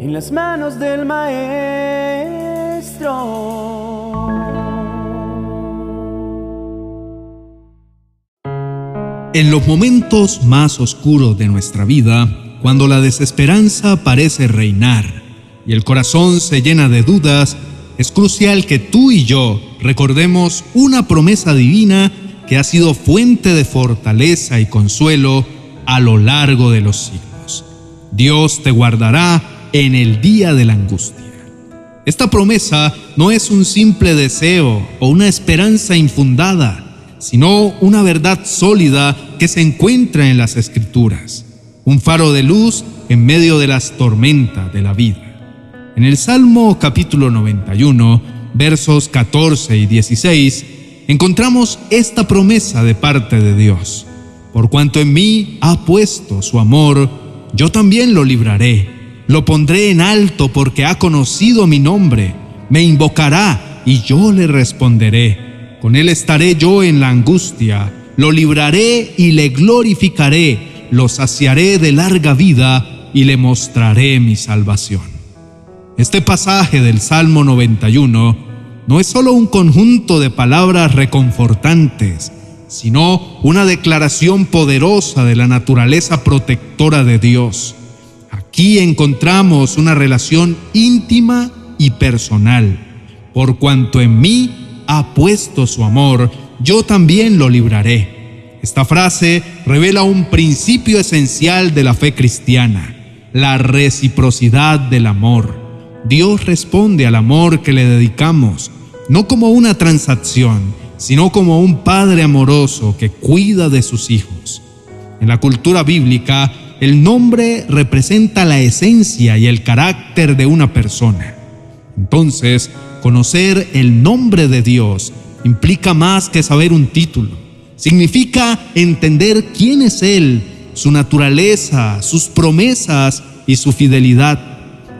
en las manos del Maestro. En los momentos más oscuros de nuestra vida, cuando la desesperanza parece reinar y el corazón se llena de dudas, es crucial que tú y yo recordemos una promesa divina que ha sido fuente de fortaleza y consuelo a lo largo de los siglos. Dios te guardará en el día de la angustia. Esta promesa no es un simple deseo o una esperanza infundada, sino una verdad sólida que se encuentra en las escrituras, un faro de luz en medio de las tormentas de la vida. En el Salmo capítulo 91, versos 14 y 16, encontramos esta promesa de parte de Dios. Por cuanto en mí ha puesto su amor, yo también lo libraré. Lo pondré en alto porque ha conocido mi nombre. Me invocará y yo le responderé. Con él estaré yo en la angustia. Lo libraré y le glorificaré. Lo saciaré de larga vida y le mostraré mi salvación. Este pasaje del Salmo 91 no es solo un conjunto de palabras reconfortantes, sino una declaración poderosa de la naturaleza protectora de Dios. Aquí encontramos una relación íntima y personal. Por cuanto en mí ha puesto su amor, yo también lo libraré. Esta frase revela un principio esencial de la fe cristiana, la reciprocidad del amor. Dios responde al amor que le dedicamos, no como una transacción, sino como un padre amoroso que cuida de sus hijos. En la cultura bíblica, el nombre representa la esencia y el carácter de una persona. Entonces, conocer el nombre de Dios implica más que saber un título. Significa entender quién es Él, su naturaleza, sus promesas y su fidelidad.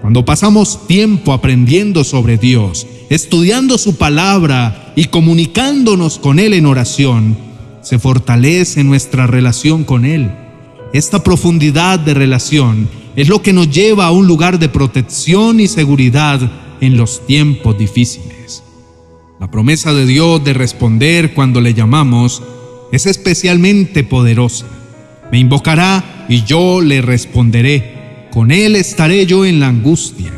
Cuando pasamos tiempo aprendiendo sobre Dios, estudiando su palabra y comunicándonos con Él en oración, se fortalece nuestra relación con Él. Esta profundidad de relación es lo que nos lleva a un lugar de protección y seguridad en los tiempos difíciles. La promesa de Dios de responder cuando le llamamos es especialmente poderosa. Me invocará y yo le responderé con Él estaré yo en la angustia.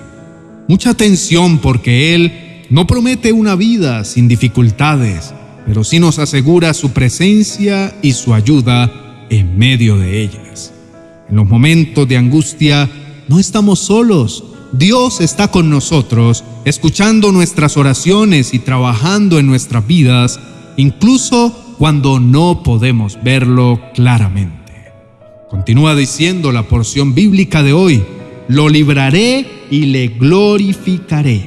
Mucha atención porque Él no promete una vida sin dificultades, pero sí nos asegura su presencia y su ayuda en medio de ellas. En los momentos de angustia no estamos solos. Dios está con nosotros, escuchando nuestras oraciones y trabajando en nuestras vidas, incluso cuando no podemos verlo claramente. Continúa diciendo la porción bíblica de hoy, lo libraré y le glorificaré.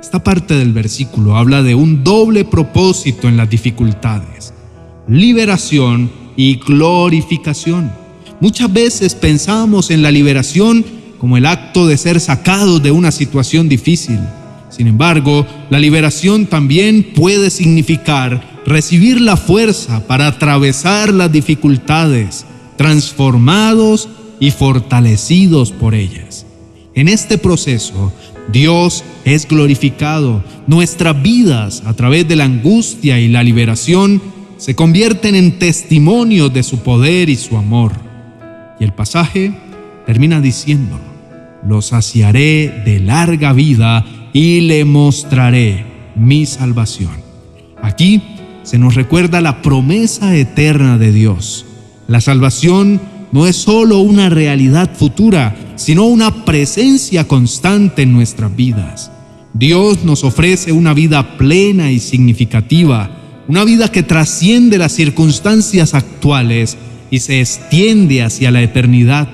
Esta parte del versículo habla de un doble propósito en las dificultades, liberación y glorificación. Muchas veces pensamos en la liberación como el acto de ser sacados de una situación difícil. Sin embargo, la liberación también puede significar recibir la fuerza para atravesar las dificultades, transformados y fortalecidos por ellas. En este proceso, Dios es glorificado. Nuestras vidas, a través de la angustia y la liberación, se convierten en testimonios de su poder y su amor. Y el pasaje termina diciendo, lo saciaré de larga vida y le mostraré mi salvación. Aquí se nos recuerda la promesa eterna de Dios la salvación no es solo una realidad futura, sino una presencia constante en nuestras vidas. Dios nos ofrece una vida plena y significativa, una vida que trasciende las circunstancias actuales y se extiende hacia la eternidad.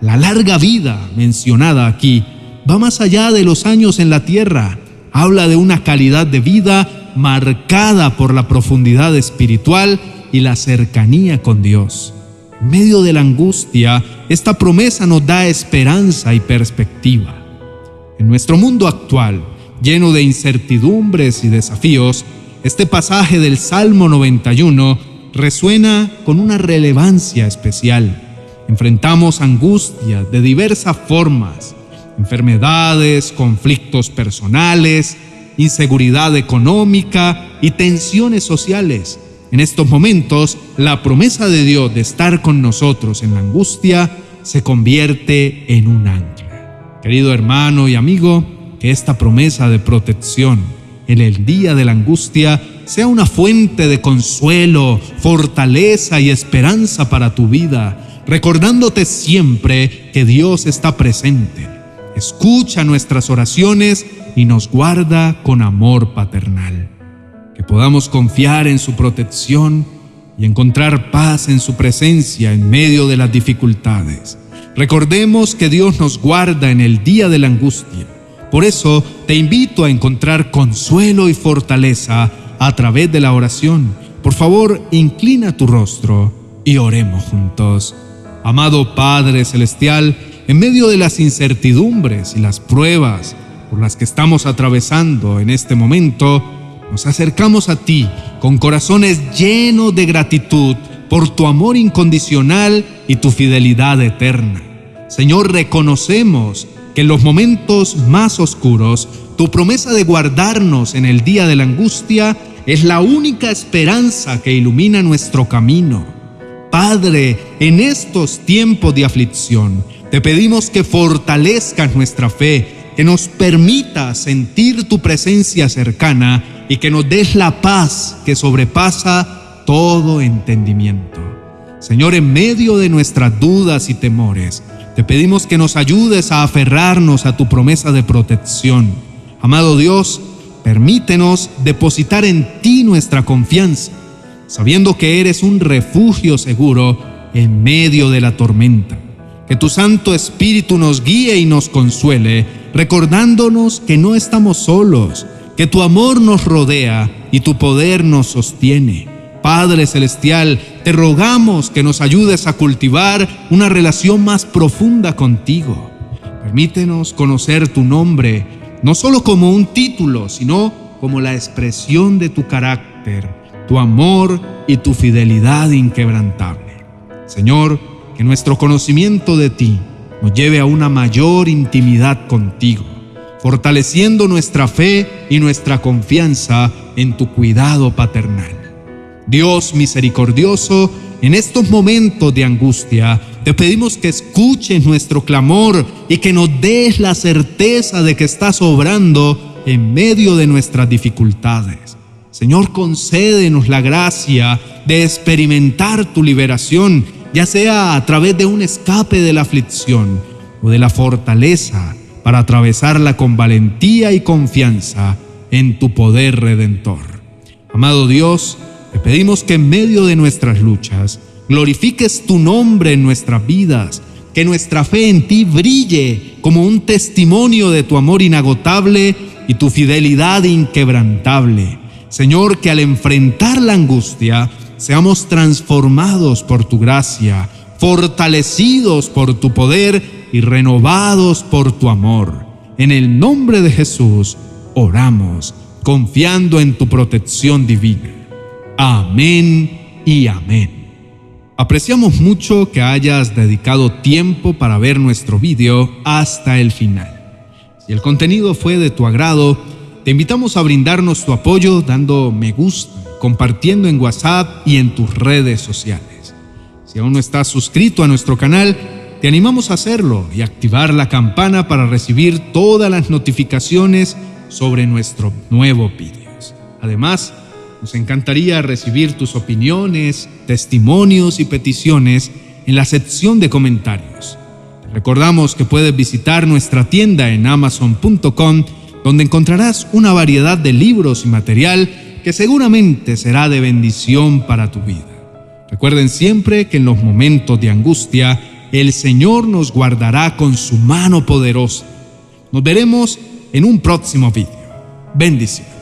La larga vida mencionada aquí va más allá de los años en la tierra. Habla de una calidad de vida marcada por la profundidad espiritual y la cercanía con Dios. En medio de la angustia, esta promesa nos da esperanza y perspectiva. En nuestro mundo actual, lleno de incertidumbres y desafíos, este pasaje del Salmo 91 resuena con una relevancia especial. Enfrentamos angustia de diversas formas, enfermedades, conflictos personales, inseguridad económica y tensiones sociales. En estos momentos, la promesa de Dios de estar con nosotros en la angustia se convierte en un ancla. Querido hermano y amigo, que esta promesa de protección en el día de la angustia sea una fuente de consuelo, fortaleza y esperanza para tu vida, recordándote siempre que Dios está presente, escucha nuestras oraciones y nos guarda con amor paternal que podamos confiar en su protección y encontrar paz en su presencia en medio de las dificultades. Recordemos que Dios nos guarda en el día de la angustia. Por eso te invito a encontrar consuelo y fortaleza a través de la oración. Por favor, inclina tu rostro y oremos juntos. Amado Padre Celestial, en medio de las incertidumbres y las pruebas por las que estamos atravesando en este momento, nos acercamos a ti con corazones llenos de gratitud por tu amor incondicional y tu fidelidad eterna. Señor, reconocemos que en los momentos más oscuros, tu promesa de guardarnos en el día de la angustia es la única esperanza que ilumina nuestro camino. Padre, en estos tiempos de aflicción, te pedimos que fortalezcas nuestra fe, que nos permita sentir tu presencia cercana y que nos des la paz que sobrepasa todo entendimiento. Señor, en medio de nuestras dudas y temores, te pedimos que nos ayudes a aferrarnos a tu promesa de protección. Amado Dios, permítenos depositar en ti nuestra confianza, sabiendo que eres un refugio seguro en medio de la tormenta. Que tu Santo Espíritu nos guíe y nos consuele, recordándonos que no estamos solos, que tu amor nos rodea y tu poder nos sostiene. Padre Celestial, te rogamos que nos ayudes a cultivar una relación más profunda contigo. Permítenos conocer tu nombre, no solo como un título, sino como la expresión de tu carácter, tu amor y tu fidelidad inquebrantable. Señor, que nuestro conocimiento de ti nos lleve a una mayor intimidad contigo fortaleciendo nuestra fe y nuestra confianza en tu cuidado paternal. Dios misericordioso, en estos momentos de angustia, te pedimos que escuches nuestro clamor y que nos des la certeza de que estás obrando en medio de nuestras dificultades. Señor, concédenos la gracia de experimentar tu liberación, ya sea a través de un escape de la aflicción o de la fortaleza para atravesarla con valentía y confianza en tu poder redentor. Amado Dios, te pedimos que en medio de nuestras luchas glorifiques tu nombre en nuestras vidas, que nuestra fe en ti brille como un testimonio de tu amor inagotable y tu fidelidad inquebrantable. Señor, que al enfrentar la angustia seamos transformados por tu gracia, fortalecidos por tu poder y renovados por tu amor. En el nombre de Jesús oramos, confiando en tu protección divina. Amén y amén. Apreciamos mucho que hayas dedicado tiempo para ver nuestro vídeo hasta el final. Si el contenido fue de tu agrado, te invitamos a brindarnos tu apoyo dando me gusta, compartiendo en WhatsApp y en tus redes sociales. Si aún no estás suscrito a nuestro canal, te animamos a hacerlo y activar la campana para recibir todas las notificaciones sobre nuestros nuevos vídeos. Además, nos encantaría recibir tus opiniones, testimonios y peticiones en la sección de comentarios. Recordamos que puedes visitar nuestra tienda en amazon.com donde encontrarás una variedad de libros y material que seguramente será de bendición para tu vida. Recuerden siempre que en los momentos de angustia, el Señor nos guardará con su mano poderosa. Nos veremos en un próximo vídeo. Bendiciones.